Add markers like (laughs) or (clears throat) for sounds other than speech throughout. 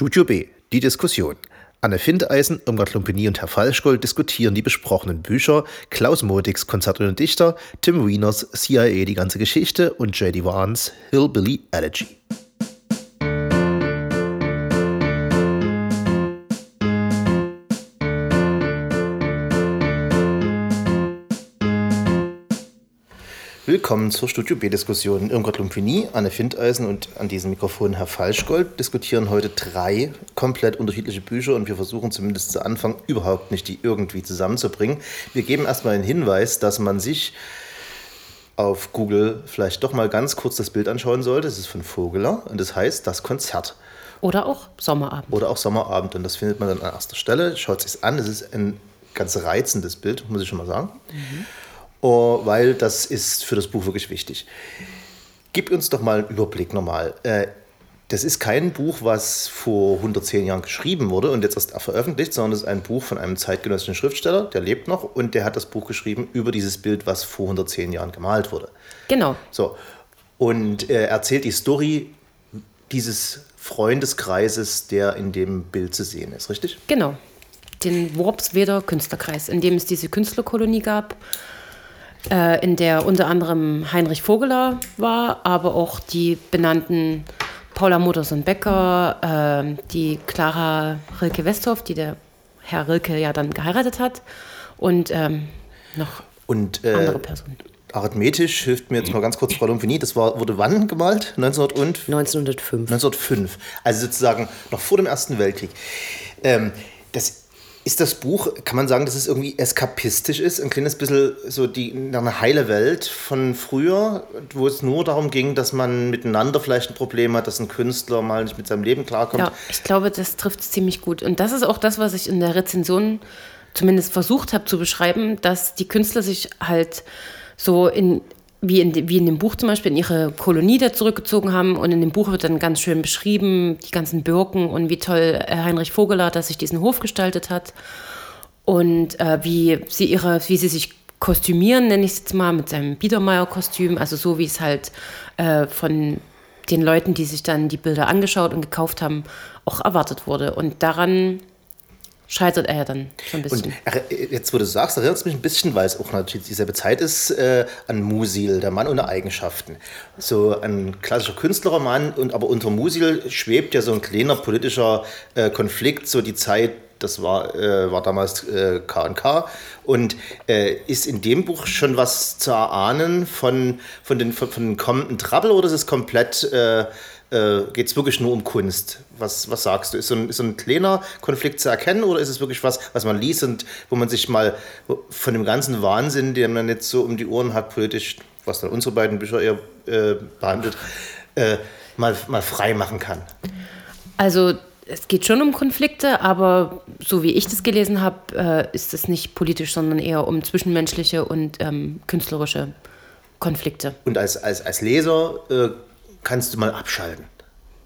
Studio B, die Diskussion. Anne Findeisen, Irmgard Lumpini und Herr Falschgold diskutieren die besprochenen Bücher, Klaus Modigs Konzert und Dichter, Tim Wieners CIA Die ganze Geschichte und J.D. Vance Hillbilly Elegy. Willkommen zur Studio B-Diskussion. Irmgard Lumpini, Anne Findeisen und an diesem Mikrofon Herr Falschgold diskutieren heute drei komplett unterschiedliche Bücher und wir versuchen zumindest zu Anfang überhaupt nicht die irgendwie zusammenzubringen. Wir geben erstmal einen Hinweis, dass man sich auf Google vielleicht doch mal ganz kurz das Bild anschauen sollte. Es ist von Vogeler und das heißt das Konzert. Oder auch Sommerabend. Oder auch Sommerabend und das findet man dann an erster Stelle. Schaut sich an, es ist ein ganz reizendes Bild, muss ich schon mal sagen. Mhm. Oh, weil das ist für das Buch wirklich wichtig. Gib uns doch mal einen Überblick nochmal. Äh, das ist kein Buch, was vor 110 Jahren geschrieben wurde und jetzt erst veröffentlicht, sondern es ist ein Buch von einem zeitgenössischen Schriftsteller, der lebt noch und der hat das Buch geschrieben über dieses Bild, was vor 110 Jahren gemalt wurde. Genau. So. Und er erzählt die Story dieses Freundeskreises, der in dem Bild zu sehen ist, richtig? Genau. Den Worpsweder Künstlerkreis, in dem es diese Künstlerkolonie gab äh, in der unter anderem Heinrich Vogeler war, aber auch die benannten Paula Mutters und Becker, äh, die Clara Rilke Westhoff, die der Herr Rilke ja dann geheiratet hat, und ähm, noch und, äh, andere Personen. Arithmetisch hilft mir jetzt mal ganz kurz Frau Lumpini. Das war, wurde wann gemalt? 1900 und? 1905. 1905. Also sozusagen noch vor dem Ersten Weltkrieg. Ähm, das ist das Buch, kann man sagen, dass es irgendwie eskapistisch ist? Ein kleines bisschen so die, eine heile Welt von früher, wo es nur darum ging, dass man miteinander vielleicht ein Problem hat, dass ein Künstler mal nicht mit seinem Leben klarkommt? Ja, ich glaube, das trifft es ziemlich gut. Und das ist auch das, was ich in der Rezension zumindest versucht habe zu beschreiben, dass die Künstler sich halt so in wie in, wie in dem Buch zum Beispiel, in ihre Kolonie da zurückgezogen haben. Und in dem Buch wird dann ganz schön beschrieben, die ganzen Birken und wie toll äh, Heinrich Vogeler, dass sich diesen Hof gestaltet hat. Und äh, wie sie ihre, wie sie sich kostümieren, nenne ich es jetzt mal, mit seinem Biedermeier-Kostüm, also so wie es halt äh, von den Leuten, die sich dann die Bilder angeschaut und gekauft haben, auch erwartet wurde. Und daran scheitert er ja dann so ein bisschen. Und jetzt, wo du sagst, erinnert es mich ein bisschen, weil es auch natürlich dieselbe Zeit ist, äh, an Musil, der Mann ohne Eigenschaften. So ein klassischer Künstlerroman, und aber unter Musil schwebt ja so ein kleiner politischer äh, Konflikt, so die Zeit das war, äh, war damals äh, K&K und äh, ist in dem Buch schon was zu erahnen von, von, den, von, von den kommenden Trouble oder ist es komplett äh, geht es wirklich nur um Kunst? Was, was sagst du? Ist so, ein, ist so ein kleiner Konflikt zu erkennen oder ist es wirklich was, was man liest und wo man sich mal von dem ganzen Wahnsinn, den man jetzt so um die Ohren hat, politisch, was dann unsere beiden Bücher eher äh, behandelt, äh, mal, mal frei machen kann? Also es geht schon um Konflikte, aber so wie ich das gelesen habe, äh, ist es nicht politisch, sondern eher um zwischenmenschliche und ähm, künstlerische Konflikte. Und als, als, als Leser äh, kannst du mal abschalten.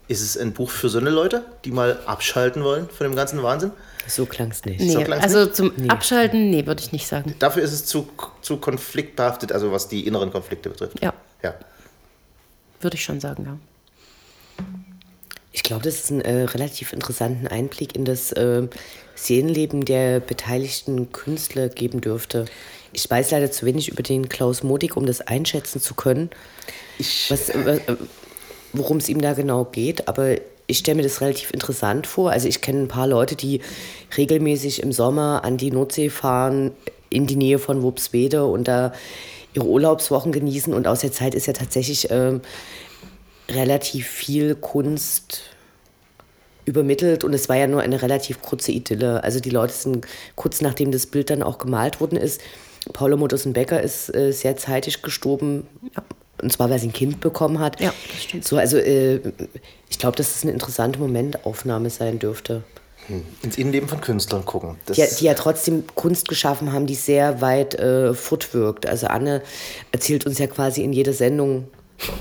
Ist es ein Buch für so eine Leute, die mal abschalten wollen von dem ganzen Wahnsinn? So klang es nicht. Nee, so also nicht? zum nee. Abschalten, nee, würde ich nicht sagen. Dafür ist es zu, zu konfliktbehaftet, also was die inneren Konflikte betrifft. Ja. ja. Würde ich schon sagen, ja. Ich glaube, dass es einen äh, relativ interessanten Einblick in das äh, Seelenleben der beteiligten Künstler geben dürfte. Ich weiß leider zu wenig über den Klaus Modig, um das einschätzen zu können. Ich, was, äh, worum es ihm da genau geht, aber ich stelle mir das relativ interessant vor. Also ich kenne ein paar Leute, die regelmäßig im Sommer an die Nordsee fahren, in die Nähe von Wupswede und da ihre Urlaubswochen genießen. Und aus der Zeit ist ja tatsächlich äh, relativ viel Kunst übermittelt und es war ja nur eine relativ kurze Idylle. Also die Leute sind kurz nachdem das Bild dann auch gemalt worden ist. Paula Muttersen-Becker ist äh, sehr zeitig gestorben, und zwar, weil sie ein Kind bekommen hat. Ja, das stimmt. So, also äh, ich glaube, dass es eine interessante Momentaufnahme sein dürfte. Hm. Ins Innenleben von Künstlern gucken. Die, die, ja trotzdem Kunst geschaffen haben, die sehr weit äh, fortwirkt. Also Anne erzählt uns ja quasi in jeder Sendung,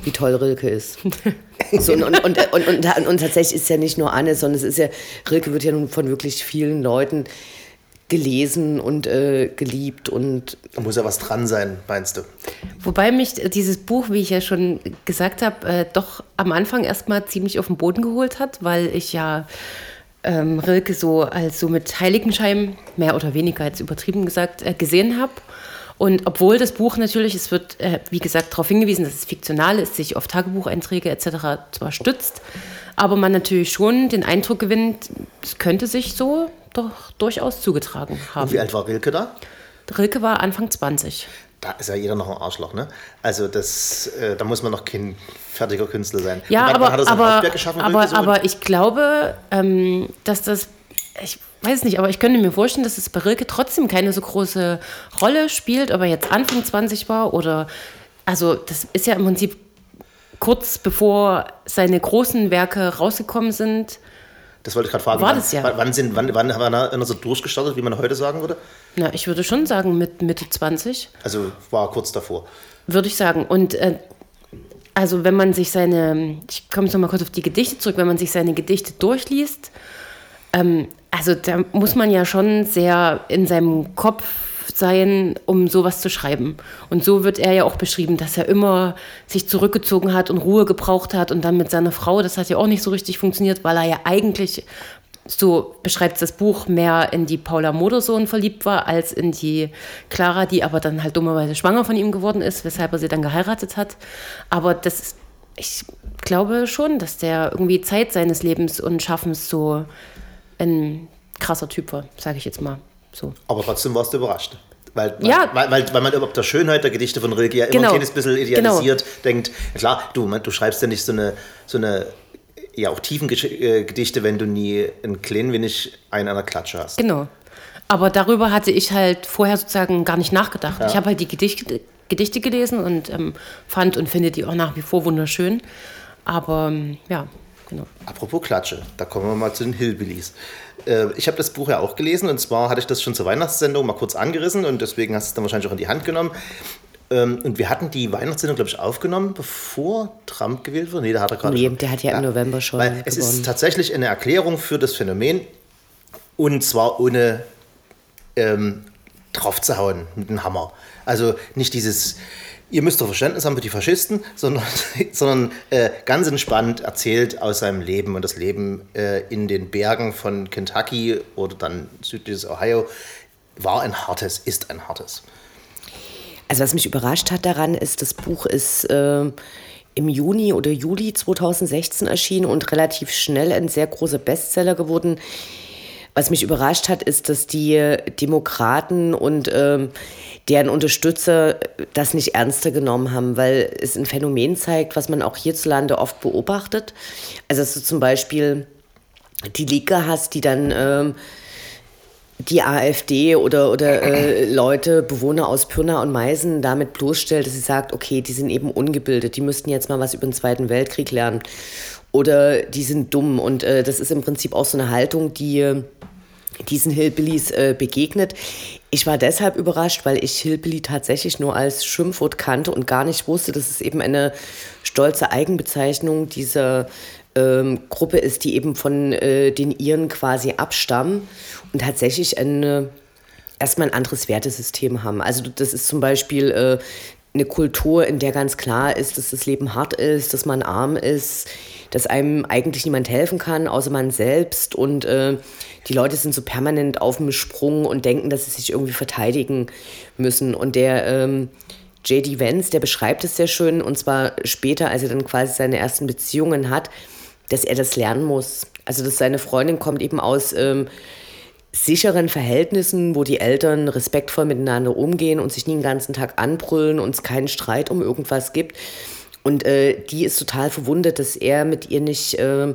wie toll Rilke ist. (laughs) so, und, und, und, und, und, tatsächlich ist es ja nicht nur Anne, sondern es ist ja, Rilke wird ja nun von wirklich vielen Leuten gelesen und äh, geliebt und. Da muss ja was dran sein, meinst du? Wobei mich dieses Buch, wie ich ja schon gesagt habe, äh, doch am Anfang erstmal ziemlich auf den Boden geholt hat, weil ich ja ähm, Rilke so als so mit Heiligenschein, mehr oder weniger als übertrieben gesagt, äh, gesehen habe. Und obwohl das Buch natürlich, es wird, äh, wie gesagt, darauf hingewiesen, dass es fiktional ist, sich auf Tagebucheinträge etc. zwar stützt, aber man natürlich schon den Eindruck gewinnt, es könnte sich so doch durchaus zugetragen haben. Und wie alt war Rilke da? Rilke war Anfang 20. Da ist ja jeder noch ein Arschloch, ne? Also das, äh, da muss man noch kein fertiger Künstler sein. Ja, aber, er aber, aber, so? aber ich glaube, ähm, dass das, ich weiß nicht, aber ich könnte mir vorstellen, dass es bei Rilke trotzdem keine so große Rolle spielt, ob er jetzt Anfang 20 war oder, also das ist ja im Prinzip kurz bevor seine großen Werke rausgekommen sind. Das wollte ich gerade fragen. war wann, das ja. Wann, sind, wann, wann er er so durchgestartet, wie man heute sagen würde? Na, ich würde schon sagen mit Mitte 20. Also war kurz davor. Würde ich sagen. Und äh, also wenn man sich seine, ich komme jetzt noch mal kurz auf die Gedichte zurück, wenn man sich seine Gedichte durchliest, ähm, also da muss man ja schon sehr in seinem Kopf sein, um sowas zu schreiben. Und so wird er ja auch beschrieben, dass er immer sich zurückgezogen hat und Ruhe gebraucht hat und dann mit seiner Frau, das hat ja auch nicht so richtig funktioniert, weil er ja eigentlich, so beschreibt das Buch, mehr in die Paula Modersohn verliebt war, als in die Clara, die aber dann halt dummerweise schwanger von ihm geworden ist, weshalb er sie dann geheiratet hat. Aber das ist, ich glaube schon, dass der irgendwie Zeit seines Lebens und Schaffens so ein krasser Typ war, sage ich jetzt mal so. Aber trotzdem warst du überrascht. Weil, Ja. weil, weil, weil man überhaupt der Schönheit der Gedichte von Rilke ja immer Genau. ein kleines bisschen idealisiert denkt. Ja, klar, du, man, du schreibst ja nicht so eine, so eine ja auch tiefen äh, Gedichte, wenn du nie ein klein wenig einen an der Klatsche hast. Genau. Aber darüber hatte ich halt vorher sozusagen gar nicht nachgedacht. Ich habe halt die Gedichte, Gedichte gelesen und ähm, fand und finde die auch nach wie vor wunderschön. Aber ähm, ja, genau. Apropos Klatsche, da kommen wir mal zu den Hillbillies. Äh, ich habe das Buch ja auch gelesen und zwar hatte ich das schon zur Weihnachtssendung mal kurz angerissen und deswegen hast du es dann wahrscheinlich auch in die Hand genommen. Ähm, und wir hatten die Weihnachtssendung, glaube ich, aufgenommen, bevor Trump gewählt wurde. Nee, da hat er gerade Nee, schon. der hat ja im November schon Weil es gewonnen. ist tatsächlich eine Erklärung für das Phänomen und zwar ohne ähm, draufzuhauen mit dem Hammer. Also nicht dieses, ihr müsst doch Verständnis haben für die Faschisten, sondern, (laughs) sondern äh, ganz entspannt erzählt aus seinem Leben und das Leben äh, in den Bergen von Kentucky oder dann südliches Ohio war ein hartes, ist ein hartes. Also was mich überrascht hat daran ist, das Buch ist äh, im Juni oder Juli 2016 erschienen und relativ schnell ein sehr großer Bestseller geworden. Was mich überrascht hat, ist, dass die Demokraten und ähm, deren Unterstützer das nicht ernster genommen haben, weil es ein Phänomen zeigt, was man auch hierzulande oft beobachtet. Also dass du zum Beispiel die Linke hast, die dann ähm, die AfD oder, oder äh, Leute, Bewohner aus Pirna und Meißen damit bloßstellt, dass sie sagt, okay, die sind eben ungebildet, die müssten jetzt mal was über den Zweiten Weltkrieg lernen. Oder die sind dumm. Und äh, das ist im Prinzip auch so eine Haltung, die äh, diesen Hillbillies äh, begegnet. Ich war deshalb überrascht, weil ich Hillbilly tatsächlich nur als Schimpfwort kannte und gar nicht wusste, dass es eben eine stolze Eigenbezeichnung dieser ähm, Gruppe ist, die eben von äh, den Iren quasi abstammen und tatsächlich eine, erstmal ein anderes Wertesystem haben. Also das ist zum Beispiel äh, eine Kultur, in der ganz klar ist, dass das Leben hart ist, dass man arm ist, dass einem eigentlich niemand helfen kann, außer man selbst. Und äh, die Leute sind so permanent auf dem Sprung und denken, dass sie sich irgendwie verteidigen müssen. Und der ähm, J.D. Vance, der beschreibt es sehr schön, und zwar später, als er dann quasi seine ersten Beziehungen hat, dass er das lernen muss. Also, dass seine Freundin kommt eben aus ähm, sicheren Verhältnissen, wo die Eltern respektvoll miteinander umgehen und sich nie den ganzen Tag anbrüllen und es keinen Streit um irgendwas gibt. Und äh, die ist total verwundert, dass er mit ihr nicht ähm,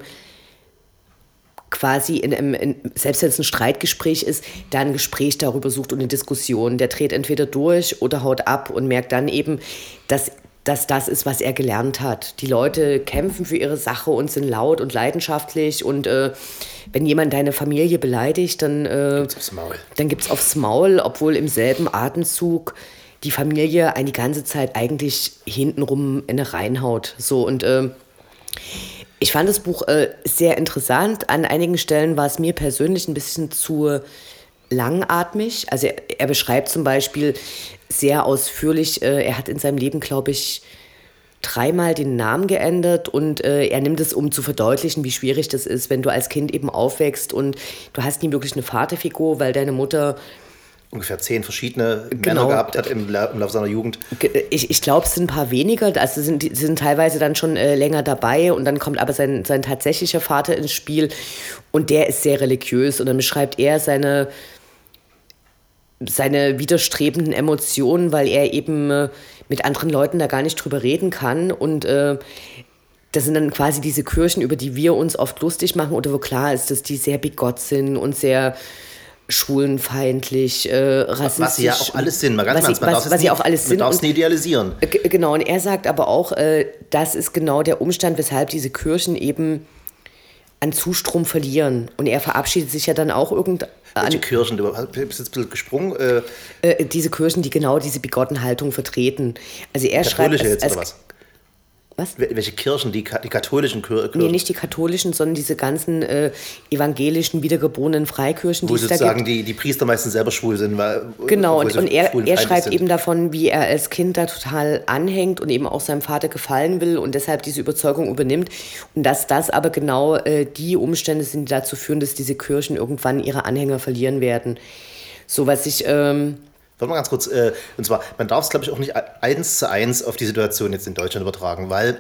quasi, in, einem- in, selbst wenn es ein Streitgespräch ist, da ein Gespräch darüber sucht und eine Diskussion. Der dreht entweder durch oder haut ab und merkt dann eben, dass dass das ist, was er gelernt hat. Die Leute kämpfen für ihre Sache und sind laut und leidenschaftlich. Und äh, wenn jemand deine Familie beleidigt, dann, äh, Aufs Maul. dann gibt es aufs Maul, obwohl im selben Atemzug die Familie einen die ganze Zeit eigentlich hintenrum in eine reinhaut. So und ähm, ich fand das Buch äh, sehr interessant. An einigen Stellen war es mir persönlich ein bisschen zu langatmig. Also er, er beschreibt zum Beispiel sehr ausführlich, äh, er hat in seinem Leben, glaube ich, dreimal den Namen geändert und äh, er nimmt es, um zu verdeutlichen, wie schwierig das ist, wenn du als Kind eben aufwächst und du hast nie wirklich eine Vaterfigur, weil deine Mutter ungefähr zehn verschiedene genau. Männer gehabt hat im, im Laufe seiner Jugend. Ich, ich glaube, es sind ein paar weniger, also sind, sind teilweise dann schon äh, länger dabei und dann kommt aber sein, sein tatsächlicher Vater ins Spiel und der ist sehr religiös und dann beschreibt er seine, seine widerstrebenden Emotionen, weil er eben äh, mit anderen Leuten da gar nicht drüber reden kann und äh, das sind dann quasi diese Kirchen, über die wir uns oft lustig machen oder wo klar ist, dass die sehr bigott sind und sehr schwulenfeindlich, äh, rassistisch. Was sie ja auch alles sind, ganz was, man was, was sie auch alles sind. Man darf idealisieren. Genau, und er sagt aber auch, äh, das ist genau der Umstand, weshalb diese Kirchen eben an Zustrom verlieren. Und er verabschiedet sich ja dann auch irgendwann. Welche Kirchen? Du bist jetzt ein bisschen gesprungen. Äh, äh, diese Kirchen, die genau diese bigotten Haltung vertreten. Also er schreibt. Jetzt, als, oder was? Was? Welche Kirchen? Die, die katholischen Kirchen? Nee, nicht die katholischen, sondern diese ganzen äh, evangelischen, wiedergeborenen Freikirchen, Wo die es sozusagen die, die Priester meistens selber schwul sind. Weil, genau, und, und er, er schreibt sind. eben davon, wie er als Kind da total anhängt und eben auch seinem Vater gefallen will und deshalb diese Überzeugung übernimmt. Und dass das aber genau äh, die Umstände sind, die dazu führen, dass diese Kirchen irgendwann ihre Anhänger verlieren werden. So was ich... Ähm, Warte mal ganz kurz, äh, und zwar, man darf es, glaube ich, auch nicht eins zu eins auf die Situation jetzt in Deutschland übertragen, weil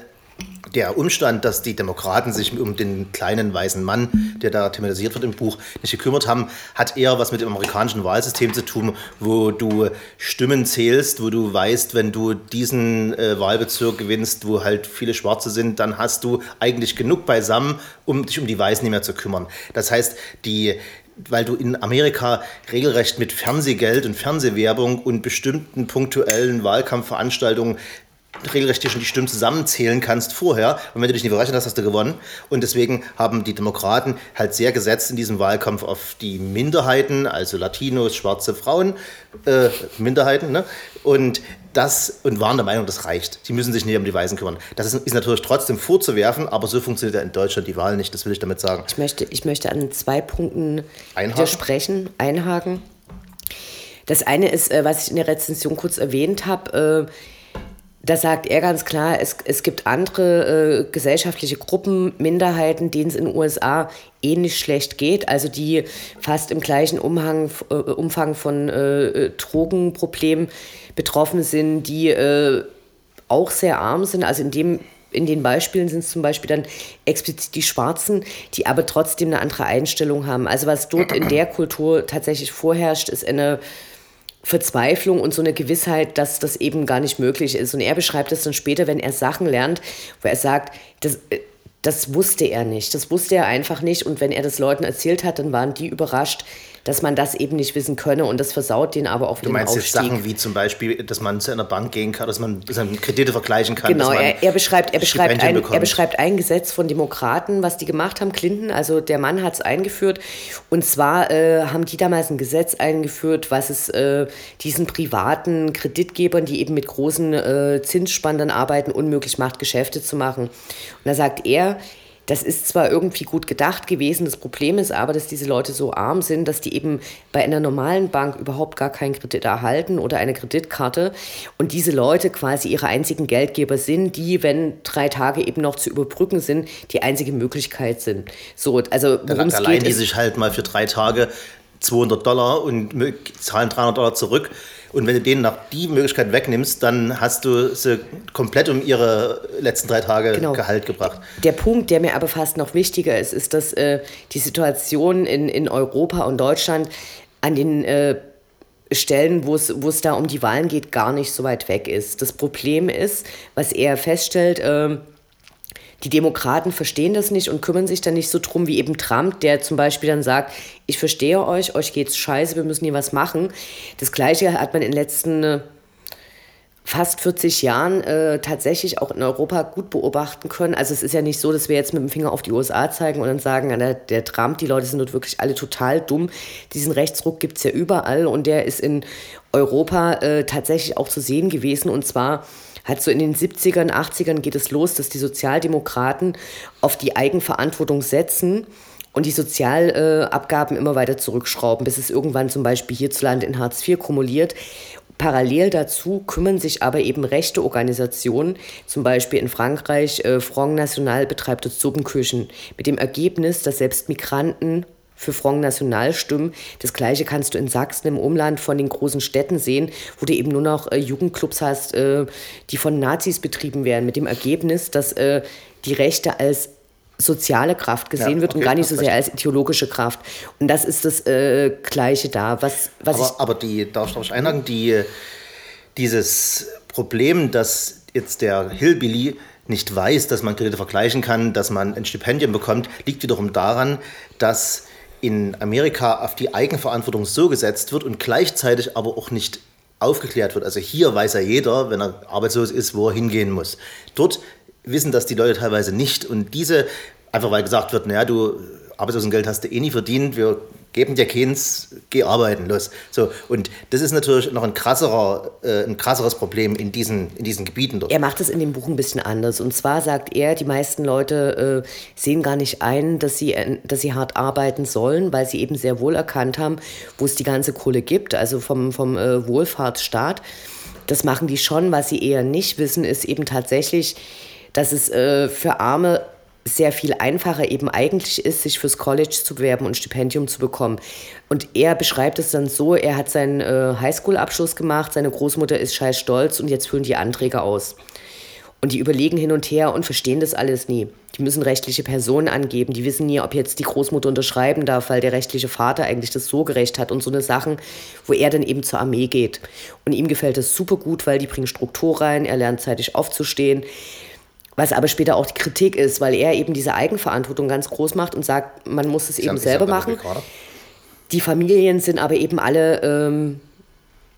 der Umstand, dass die Demokraten sich um den kleinen weißen Mann, der da thematisiert wird im Buch, nicht gekümmert haben, hat eher was mit dem amerikanischen Wahlsystem zu tun, wo du Stimmen zählst, wo du weißt, wenn du diesen äh, Wahlbezirk gewinnst, wo halt viele Schwarze sind, dann hast du eigentlich genug beisammen, um dich um die Weißen nicht mehr zu kümmern. Das heißt, die, weil du in Amerika regelrecht mit Fernsehgeld und Fernsehwerbung und bestimmten punktuellen Wahlkampfveranstaltungen regelrecht schon die Stimmen zusammenzählen kannst vorher. Und wenn du dich nicht berechnet hast, hast du gewonnen. Und deswegen haben die Demokraten halt sehr gesetzt in diesem Wahlkampf auf die Minderheiten, also Latinos, schwarze Frauen, äh, Minderheiten. Ne? Und das und waren der Meinung, das reicht. Sie müssen sich nicht um die Weißen kümmern. Das ist, ist, natürlich trotzdem vorzuwerfen, aber so funktioniert ja in Deutschland die Wahl nicht. Das will ich damit sagen. Ich möchte, ich möchte an zwei Punkten einhaken. widersprechen, einhaken. Das eine ist, äh, was ich in der Rezension kurz erwähnt habe. Äh, da sagt er ganz klar, es, es gibt andere äh, gesellschaftliche Gruppen, Minderheiten, denen es in den USA ähnlich schlecht geht, also die fast im gleichen Umhang, äh, Umfang von äh, Drogenproblemen betroffen sind, die äh, auch sehr arm sind. Also in dem in den Beispielen sind es zum Beispiel dann explizit die Schwarzen, die aber trotzdem eine andere Einstellung haben. Also was dort in der Kultur tatsächlich vorherrscht, ist eine Verzweiflung und so eine Gewissheit, dass das eben gar nicht möglich ist. Und er beschreibt es dann später, wenn er Sachen lernt, wo er sagt, das, äh, das wusste er nicht. Das wusste er einfach nicht. Und wenn er das Leuten erzählt hat, dann waren die überrascht, dass man das eben nicht wissen könne und das versaut den aber auch Du meinst jetzt Sachen wie zum Beispiel, dass man zu einer Bank gehen kann, dass man, dass man Kredite vergleichen kann. Genau, er, er, beschreibt, er, beschreibt ein, er beschreibt ein Gesetz von Demokraten, was die gemacht haben, Clinton, also der Mann hat es eingeführt und zwar äh, haben die damals ein Gesetz eingeführt, was es äh, diesen privaten Kreditgebern, die eben mit großen äh, Zinsspannen arbeiten, unmöglich macht, Geschäfte zu machen. Und da sagt er, das ist zwar irgendwie gut gedacht gewesen, das Problem ist aber, dass diese Leute so arm sind, dass die eben bei einer normalen Bank überhaupt gar keinen Kredit erhalten oder eine Kreditkarte und diese Leute quasi ihre einzigen Geldgeber sind, die, wenn drei Tage eben noch zu überbrücken sind, die einzige Möglichkeit sind. So, also worum es geht, die sich halt mal für drei Tage 200 Dollar und zahlen 300 Dollar zurück und wenn du denen nach die Möglichkeit wegnimmst, dann hast du sie komplett um ihre letzten drei Tage genau. Gehalt gebracht. Der Punkt, der mir aber fast noch wichtiger ist, ist, dass äh, die Situation in, in Europa und Deutschland an den äh, Stellen, wo es, da um die Wahlen geht, gar nicht so weit weg ist. Das Problem ist, was er feststellt, äh, die Demokraten verstehen das nicht und kümmern sich dann nicht so drum wie eben Trump, der zum Beispiel dann sagt, ich verstehe euch, euch geht's scheiße, wir müssen hier was machen. Das Gleiche hat man in den letzten äh, fast 40 Jahren äh, tatsächlich auch in Europa gut beobachten können. Also es ist ja nicht so, dass wir jetzt mit dem Finger auf die USA zeigen und dann sagen, der, der Trump, die Leute sind dort wirklich alle total dumm. Diesen Rechtsruck gibt es ja überall und der ist in Europa äh, tatsächlich auch zu sehen gewesen und zwar Halt so in den 70ern, 80ern geht es los, dass die Sozialdemokraten auf die Eigenverantwortung setzen und die Sozialabgaben immer weiter zurückschrauben, bis es irgendwann zum Beispiel hierzulande in Hartz IV kumuliert. Parallel dazu kümmern sich aber eben rechte Organisationen, zum Beispiel in Frankreich, äh, Front National betreibt Suppenküchen, mit dem Ergebnis, dass selbst Migranten für Front National stimmen. Das gleiche kannst du in Sachsen im Umland von den großen Städten sehen, wo du eben nur noch äh, Jugendclubs hast, äh, die von Nazis betrieben werden, mit dem Ergebnis, dass äh, die Rechte als soziale Kraft gesehen ja, wird okay, und gar nicht so sehr als ideologische Kraft. Und das ist das äh, Gleiche da. Was, was aber, aber die, darf ich einhaken, die, dieses Problem, dass jetzt der Hillbilly nicht weiß, dass man Kredite vergleichen kann, dass man ein Stipendium bekommt, liegt wiederum daran, dass in Amerika auf die Eigenverantwortung so gesetzt wird und gleichzeitig aber auch nicht aufgeklärt wird. Also hier weiß ja jeder, wenn er arbeitslos ist, wo er hingehen muss. Dort wissen das die Leute teilweise nicht. Und diese, einfach weil gesagt wird, naja, du Arbeitslosengeld hast du eh nie verdient, wir geben dir keins, geh arbeiten, los. So, und das ist natürlich noch ein, krasserer, äh, ein krasseres Problem in diesen, in diesen Gebieten dort. Er macht es in dem Buch ein bisschen anders. Und zwar sagt er, die meisten Leute äh, sehen gar nicht ein, dass sie, äh, dass sie hart arbeiten sollen, weil sie eben sehr wohl erkannt haben, wo es die ganze Kohle gibt, also vom, vom äh, Wohlfahrtsstaat. Das machen die schon. Was sie eher nicht wissen, ist eben tatsächlich, dass es äh, für Arme sehr viel einfacher eben eigentlich ist, sich fürs College zu bewerben und Stipendium zu bekommen. Und er beschreibt es dann so, er hat seinen äh, Highschool-Abschluss gemacht, seine Großmutter ist scheiß stolz und jetzt füllen die Anträge aus. Und die überlegen hin und her und verstehen das alles nie. Die müssen rechtliche Personen angeben. Die wissen nie, ob jetzt die Großmutter unterschreiben darf, weil der rechtliche Vater eigentlich das so gerecht hat und so eine Sachen, wo er dann eben zur Armee geht. Und ihm gefällt das super gut, weil die bringen Struktur rein, er lernt zeitig aufzustehen. Was aber später auch die Kritik ist, weil er eben diese Eigenverantwortung ganz groß macht und sagt, man muss es eben selber machen. Die Familien sind aber eben alle ähm,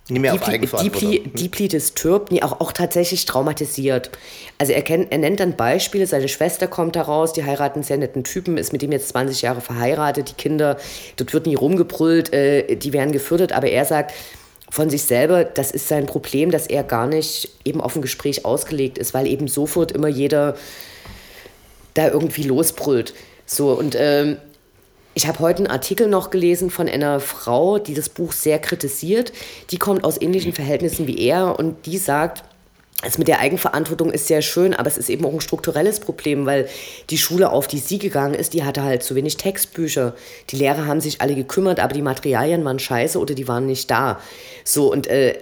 nicht mehr auf deeply, deeply disturbed, nee, auch, auch tatsächlich traumatisiert. Also er, kennt, er nennt dann Beispiele, seine Schwester kommt daraus, die heiraten einen sehr netten Typen, ist mit dem jetzt 20 Jahre verheiratet, die Kinder, dort wird nie rumgebrüllt, äh, die werden gefördert, aber er sagt, von sich selber, das ist sein Problem, dass er gar nicht eben auf ein Gespräch ausgelegt ist, weil eben sofort immer jeder da irgendwie losbrüllt. So, und ähm, ich habe heute einen Artikel noch gelesen von einer Frau, die das Buch sehr kritisiert. Die kommt aus ähnlichen Verhältnissen wie er und die sagt, es mit der Eigenverantwortung ist sehr schön, aber es ist eben auch ein strukturelles Problem, weil die Schule, auf die sie gegangen ist, die hatte halt zu wenig Textbücher. Die Lehrer haben sich alle gekümmert, aber die Materialien waren scheiße oder die waren nicht da. So, und äh,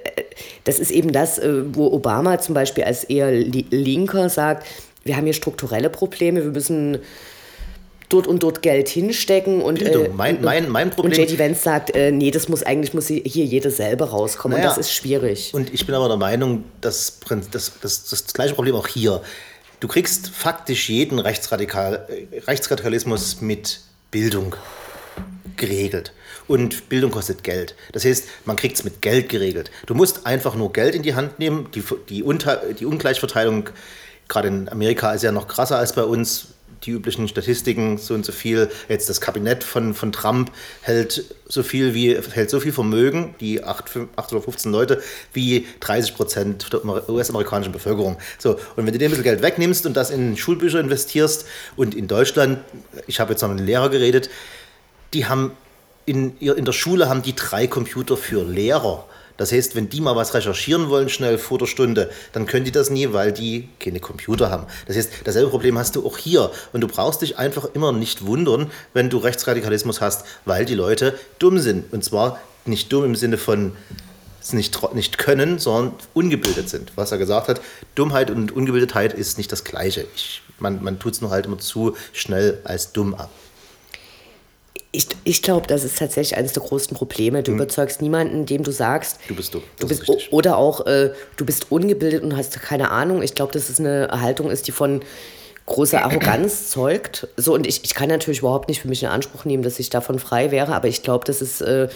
das ist eben das, äh, wo Obama zum Beispiel als eher Linker sagt, wir haben hier strukturelle Probleme, wir müssen dort und dort Geld hinstecken und Bildung. Mein, mein, mein Problem. Und JD Vance sagt, äh, nee, das muss eigentlich muss hier jeder selber rauskommen naja, und das ist schwierig. Und ich bin aber der Meinung, dass das, das, das gleiche Problem auch hier. Du kriegst faktisch jeden Rechtsradikal, äh, Rechtsradikalismus mit Bildung geregelt. Und Bildung kostet Geld. Das heißt, man kriegt es mit Geld geregelt. Du musst einfach nur Geld in die Hand nehmen. Die, die, Unter, die Ungleichverteilung, gerade in Amerika, ist ja noch krasser als bei uns die üblichen Statistiken, so und so viel. Jetzt das Kabinett von, von Trump hält so viel wie hält so viel Vermögen, die 8, 8 oder 15 Leute, wie 30 Prozent der US-amerikanischen Bevölkerung. So, und wenn du dem ein bisschen Geld wegnimmst und das in Schulbücher investierst und in Deutschland, ich habe jetzt noch mit einem Lehrer geredet, die haben in, in der Schule haben die drei Computer für Lehrer. Das heißt, wenn die mal was recherchieren wollen, schnell vor der Stunde, dann können die das nie, weil die keine Computer haben. Das heißt, dasselbe Problem hast du auch hier. Und du brauchst dich einfach immer nicht wundern, wenn du Rechtsradikalismus hast, weil die Leute dumm sind. Und zwar nicht dumm im Sinne von es nicht, nicht können, sondern ungebildet sind. Was er gesagt hat, Dummheit und Ungebildetheit ist nicht das Gleiche. Ich, man man tut es nur halt immer zu schnell als dumm ab. Ich, ich glaube, das ist tatsächlich eines der größten Probleme. Du hm. überzeugst niemanden, dem du sagst, du bist du. du bist, oder auch, äh, du bist ungebildet und hast keine Ahnung. Ich glaube, dass es eine Haltung ist, die von großer (clears throat) Arroganz zeugt. So, und ich, ich kann natürlich überhaupt nicht für mich in Anspruch nehmen, dass ich davon frei wäre, aber ich glaube, dass es äh,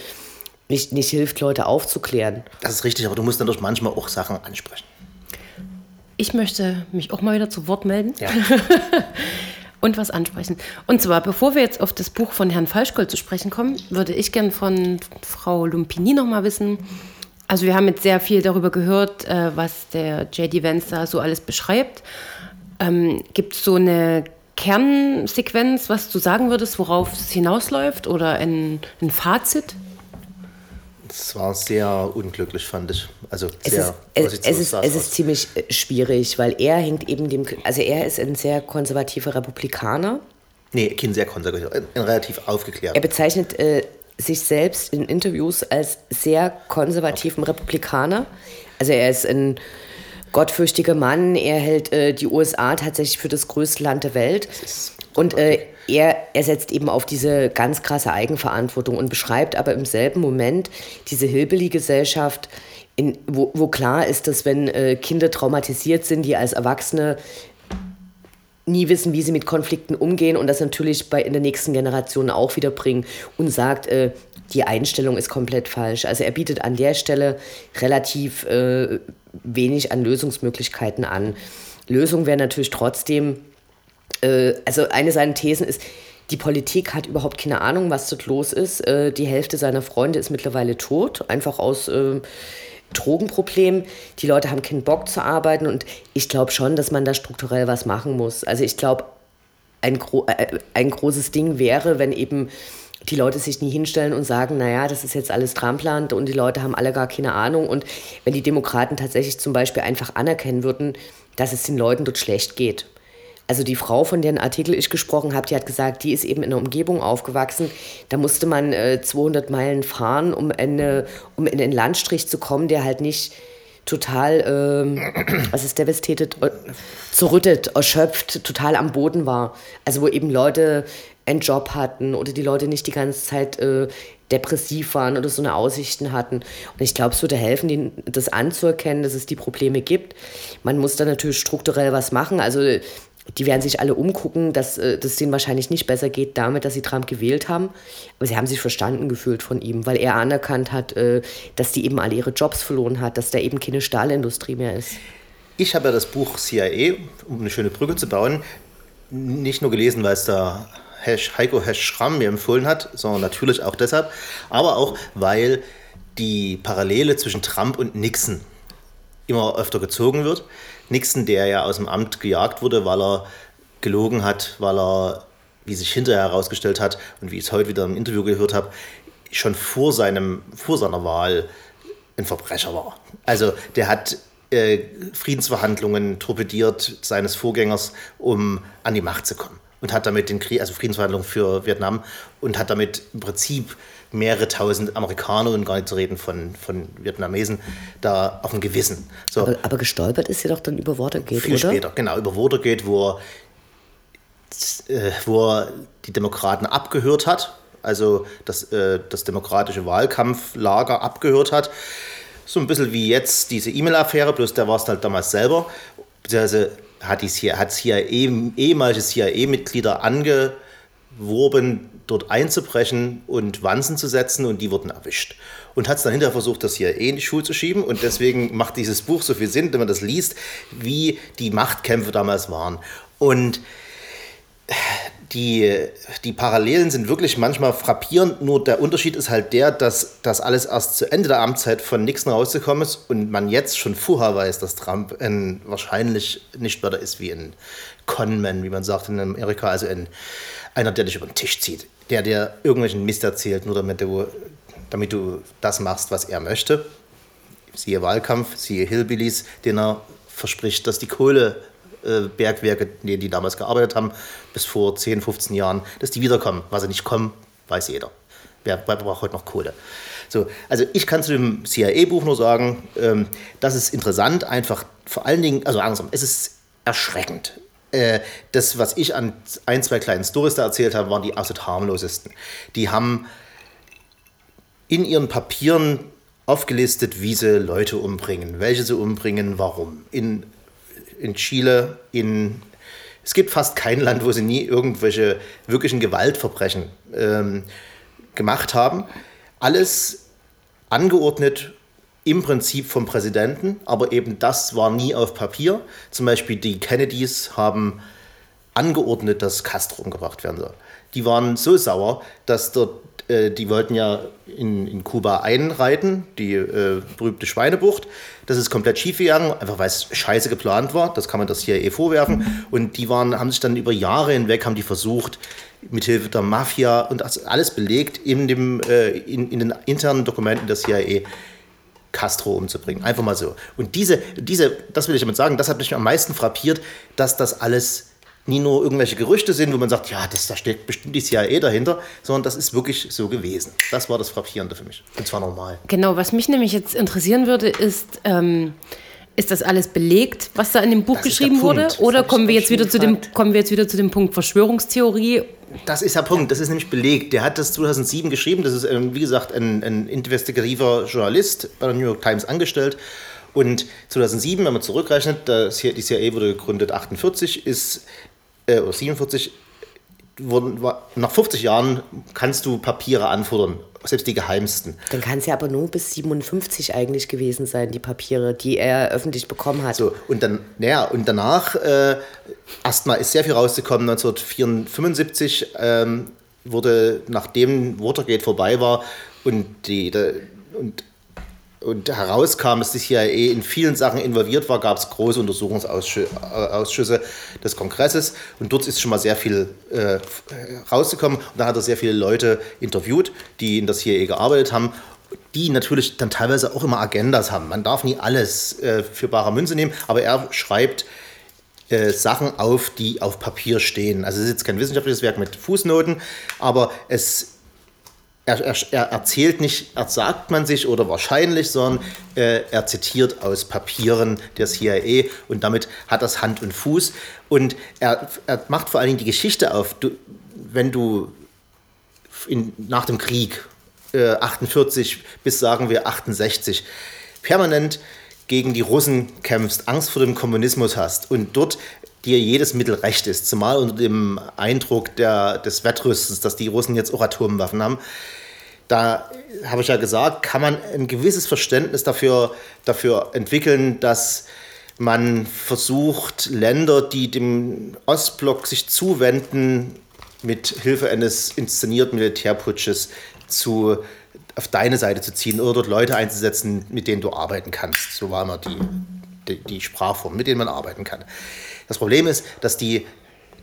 nicht, nicht hilft, Leute aufzuklären. Das ist richtig, aber du musst dann doch manchmal auch Sachen ansprechen. Ich möchte mich auch mal wieder zu Wort melden. Ja. (laughs) und was ansprechen. Und zwar, bevor wir jetzt auf das Buch von Herrn Falschgold zu sprechen kommen, würde ich gern von Frau Lumpini noch mal wissen. Also wir haben jetzt sehr viel darüber gehört, äh, was der J.D. Vance da so alles beschreibt. Ähm, Gibt es so eine Kernsequenz, was du sagen würdest, worauf es hinausläuft oder ein, ein Fazit? Es war sehr unglücklich, fand ich. Also Es sehr ist, es, es, ist, es ist ziemlich äh, schwierig, weil er hängt eben dem, also er ist ein sehr konservativer Republikaner. Nee, kein sehr konservativ, ein, ein relativ aufgeklärt. Er bezeichnet äh, sich selbst in Interviews als sehr konservativen Republikaner. Also er ist ein gottfürchtiger Mann, er hält äh, die USA tatsächlich für das größte Land der Welt. Und äh, er, er setzt eben auf diese ganz krasse Eigenverantwortung und beschreibt aber im selben Moment diese Hillbilly-Gesellschaft, in, wo, wo klar ist, dass wenn äh, Kinder traumatisiert sind, die als Erwachsene nie wissen, wie sie mit Konflikten umgehen und das natürlich bei in der nächsten Generation auch wieder bringen und sagt, äh, die Einstellung ist komplett falsch. Also er bietet an der Stelle relativ äh, wenig an Lösungsmöglichkeiten an. Lösung wäre natürlich trotzdem, äh, also eine seiner Thesen ist, die Politik hat überhaupt keine Ahnung, was dort los ist. Äh, die Hälfte seiner Freunde ist mittlerweile tot, einfach aus äh, Drogenproblem. Die Leute haben keinen Bock zu arbeiten und ich glaube schon, dass man da strukturell was machen muss. Also ich glaube, ein, gro äh, ein großes Ding wäre, wenn eben die Leute sich nie hinstellen und sagen, naja, das ist jetzt alles Trampland und die Leute haben alle gar keine Ahnung. Und wenn die Demokraten tatsächlich zum Beispiel einfach anerkennen würden, dass es den Leuten dort schlecht geht. Also die Frau, von deren Artikel ich gesprochen habe, die hat gesagt, die ist eben in einer Umgebung aufgewachsen. Da musste man äh, 200 Meilen fahren, um, eine, um in den Landstrich zu kommen, der halt nicht total, ähm, (clears throat) was ist devastated, äh, zerrüttet, erschöpft, total am Boden war. Also wo eben Leute einen Job hatten oder die Leute nicht die ganze Zeit äh, depressiv waren oder so eine Aussichten hatten. Und ich glaube, es würde helfen, den, das anzuerkennen, dass es die Probleme gibt. Man muss da natürlich strukturell was machen. Also die werden sich alle umgucken, dass äh, das denen wahrscheinlich nicht besser geht damit, dass sie Trump gewählt haben. Aber sie haben sich verstanden gefühlt von ihm, weil er anerkannt hat, äh, dass die eben alle ihre Jobs verloren hat, dass da eben keine Stahlindustrie mehr ist. Ich habe ja das Buch CIA, um eine schöne Brücke zu bauen, nicht nur gelesen, weil es da Heiko Schramm mir empfohlen hat, sondern natürlich auch deshalb, aber auch, weil die Parallele zwischen Trump und Nixon immer öfter gezogen wird. Nixon, der ja aus dem Amt gejagt wurde, weil er gelogen hat, weil er, wie sich hinterher herausgestellt hat und wie ich es heute wieder im Interview gehört habe, schon vor, seinem, vor seiner Wahl ein Verbrecher war. Also der hat äh, Friedensverhandlungen torpediert seines Vorgängers, um an die Macht zu kommen. Und hat damit den Krieg, also Friedensverhandlungen für Vietnam, und hat damit im Prinzip mehrere tausend Amerikaner und gar nicht zu reden von, von Vietnamesen da auf dem Gewissen. So, Aber, aber gestolpert ist sie doch dann über Watergate, viel oder? später, genau, über Watergate, wo er, äh, wo er die Demokraten abgehört hat, also das, äh, das demokratische Wahlkampflager abgehört hat. So ein bisschen wie jetzt diese E-Mail-Affäre, bloß der war es halt damals selber. Beziehungsweise hat, die CIA, hat CIA, ehemalige CIA-Mitglieder angeworben, dort einzubrechen und Wanzen zu setzen und die wurden erwischt. Und hat es dann hinterher versucht, das CIA in die Schuhe zu schieben und deswegen (laughs) macht dieses Buch so viel Sinn, wenn man das liest, wie die Machtkämpfe damals waren. Und die, die Parallelen sind wirklich manchmal frappierend, nur der Unterschied ist halt der, dass das alles erst zu Ende der Amtszeit von Nixon rausgekommen ist und man jetzt schon vorher weiß, dass Trump ein, wahrscheinlich nicht weiter ist wie ein Conman, wie man sagt in Amerika, also ein, einer, der dich über den Tisch zieht, der dir irgendwelchen Mist erzählt, nur damit du, damit du das machst, was er möchte. Siehe Wahlkampf, siehe Hillbillies, den er verspricht, dass die Kohle äh, die, die damals gearbeitet haben, bis vor 10, 15 Jahren, dass die wiederkommen. Was sie nicht kommen, weiß jeder. Wer, wer braucht heute noch Kohle? So, also ich kann zu dem CIA-Buch nur sagen, ähm, das ist interessant, einfach vor allen Dingen, also andersrum, es ist erschreckend. Äh, das, was ich an ein, zwei kleinen Stories da erzählt habe, waren die absolut harmlosesten. Die haben in ihren Papieren aufgelistet, wie sie Leute umbringen, welche sie umbringen, warum. In in Chile, in es gibt fast kein Land, wo sie nie irgendwelche wirklichen Gewaltverbrechen ähm, gemacht haben. Alles angeordnet im Prinzip vom Präsidenten, aber eben das war nie auf Papier. Zum Beispiel die Kennedys haben angeordnet, dass Castro umgebracht werden soll. Die waren so sauer, dass dort, äh, die wollten ja in, in Kuba einreiten, die äh, berühmte Schweinebucht. Das ist komplett schiefgegangen, einfach weil es scheiße geplant war. Das kann man das CIA eh vorwerfen. Und die waren, haben sich dann über Jahre hinweg, haben die versucht, mithilfe der Mafia und alles belegt in, dem, äh, in, in den internen Dokumenten der CIA Castro umzubringen. Einfach mal so. Und diese, diese, das will ich damit sagen, das hat mich am meisten frappiert, dass das alles nie nur irgendwelche Gerüchte sind, wo man sagt, ja, das, da steht bestimmt die CIA dahinter, sondern das ist wirklich so gewesen. Das war das Frappierende für mich. Und zwar normal. Genau, was mich nämlich jetzt interessieren würde, ist, ähm, ist das alles belegt, was da in dem Buch Das geschrieben wurde? Oder kommen wir, jetzt wieder zu dem, kommen wir jetzt wieder zu dem Punkt Verschwörungstheorie? Das ist der Punkt, das ist nämlich belegt. Der hat das 2007 geschrieben, das ist, ähm, wie gesagt, ein, ein investigativer Journalist bei der New York Times angestellt. Und 2007, wenn man zurückrechnet, das hier, die CIA wurde gegründet 48, ist, äh, oder 47, wurden, nach 50 Jahren kannst du Papiere anfordern, selbst die geheimsten. Dann kann es ja aber nur bis 57 eigentlich gewesen sein, die Papiere, die er öffentlich bekommen hat. So, und dann, naja, und danach, äh, erstmal ist sehr viel rausgekommen, 1975 ähm, wurde, nachdem Watergate vorbei war und die, der, und, und herauskam, dass die CIA in vielen Sachen involviert war, gab es große Untersuchungsausschüsse des Kongresses und dort ist schon mal sehr viel äh, rausgekommen und da hat er sehr viele Leute interviewt, die in der CIA gearbeitet haben die natürlich dann teilweise auch immer Agendas haben. Man darf nie alles äh, für bare Münze nehmen, aber er schreibt äh, Sachen auf, die auf Papier stehen. Also es ist jetzt kein wissenschaftliches Werk mit Fußnoten, aber es er, er, er erzählt nicht, er sagt man sich oder wahrscheinlich, sondern äh, er zitiert aus Papieren der CIA und damit hat das Hand und Fuß. Und er, er macht vor allen Dingen die Geschichte auf. Du, wenn du in, nach dem Krieg äh, 48 bis sagen wir 68 permanent gegen die Russen kämpfst, Angst vor dem Kommunismus hast und dort dir jedes Mittel recht ist, zumal unter dem Eindruck der, des Wettrüstens, dass die Russen jetzt auch Atomwaffen haben, da habe ich ja gesagt, kann man ein gewisses Verständnis dafür, dafür entwickeln, dass man versucht, Länder, die dem Ostblock sich zuwenden, mit Hilfe eines inszenierten Militärputsches zu, auf deine Seite zu ziehen oder dort Leute einzusetzen, mit denen du arbeiten kannst. So war immer die, die, die Sprachform, mit denen man arbeiten kann. Das Problem ist, dass die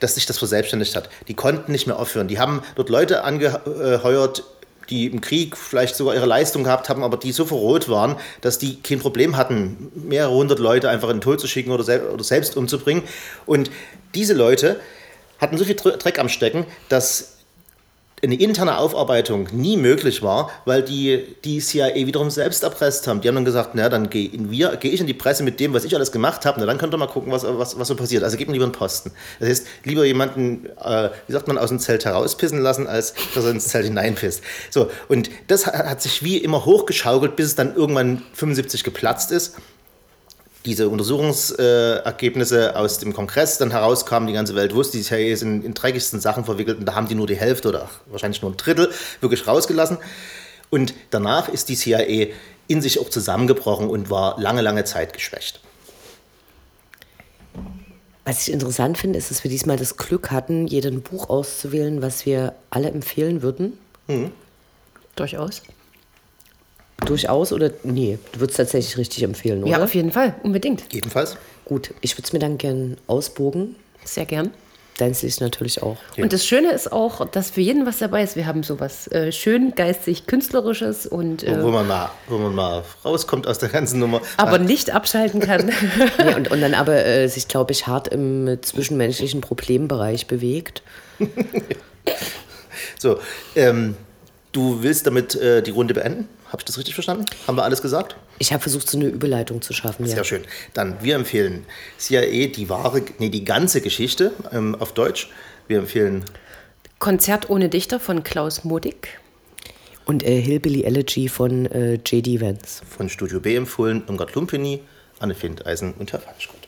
dass sich das verselbstständigt hat. Die konnten nicht mehr aufhören. Die haben dort Leute angeheuert, die im Krieg vielleicht sogar ihre Leistung gehabt haben, aber die so verroht waren, dass die kein Problem hatten, mehrere hundert Leute einfach in den Tod zu schicken oder, sel oder selbst umzubringen. Und diese Leute hatten so viel Dreck am Stecken, dass eine interne Aufarbeitung nie möglich war, weil die, die CIA wiederum selbst erpresst haben. Die haben dann gesagt, na, dann gehe geh ich in die Presse mit dem, was ich alles gemacht habe, na, dann könnt ihr mal gucken, was, was, was so passiert. Also gebt mir lieber einen Posten. Das heißt, lieber jemanden, äh, wie sagt man, aus dem Zelt herauspissen lassen, als dass er ins Zelt hineinpisst. So, und das hat, sich wie immer hochgeschaukelt, bis es dann irgendwann 75 geplatzt ist diese Untersuchungsergebnisse aus dem Kongress dann herauskamen, die ganze Welt wusste, die CIA ist in, in dreckigsten Sachen verwickelt und da haben die nur die Hälfte oder wahrscheinlich nur ein Drittel wirklich rausgelassen. Und danach ist die CIA in sich auch zusammengebrochen und war lange, lange Zeit geschwächt. Was ich interessant finde, ist, dass wir diesmal das Glück hatten, jeden Buch auszuwählen, was wir alle empfehlen würden. Durchaus. Durchaus oder nee, du würdest tatsächlich richtig empfehlen, oder? Ja, auf jeden Fall, unbedingt. Ebenfalls. Gut, ich würde es mir dann gern ausbogen. Sehr gern. Deins Licht natürlich auch. Ja. Und das Schöne ist auch, dass für jeden was dabei ist. Wir haben sowas äh, schön geistig künstlerisches und äh, Wo man, mal, wo man mal rauskommt aus der ganzen Nummer. aber nicht abschalten kann. (laughs) Nee, und, und dann aber äh, sich, glaube ich, hart im zwischenmenschlichen Problembereich bewegt. (laughs) So, ähm, du willst damit äh, die Runde beenden? Habe ich das richtig verstanden? Haben wir alles gesagt? Ich habe versucht, so eine Überleitung zu schaffen. Ja. Sehr schön. Dann, wir empfehlen CIA, die wahre, nee, die ganze Geschichte ähm, auf Deutsch. Wir empfehlen Konzert ohne Dichter von Klaus Modig. Und äh, Hillbilly Elegy von äh, J.D. Vance. von Studio B empfohlen, Irmgard Lumpeni, Anne Findeisen und Herr Falschgott.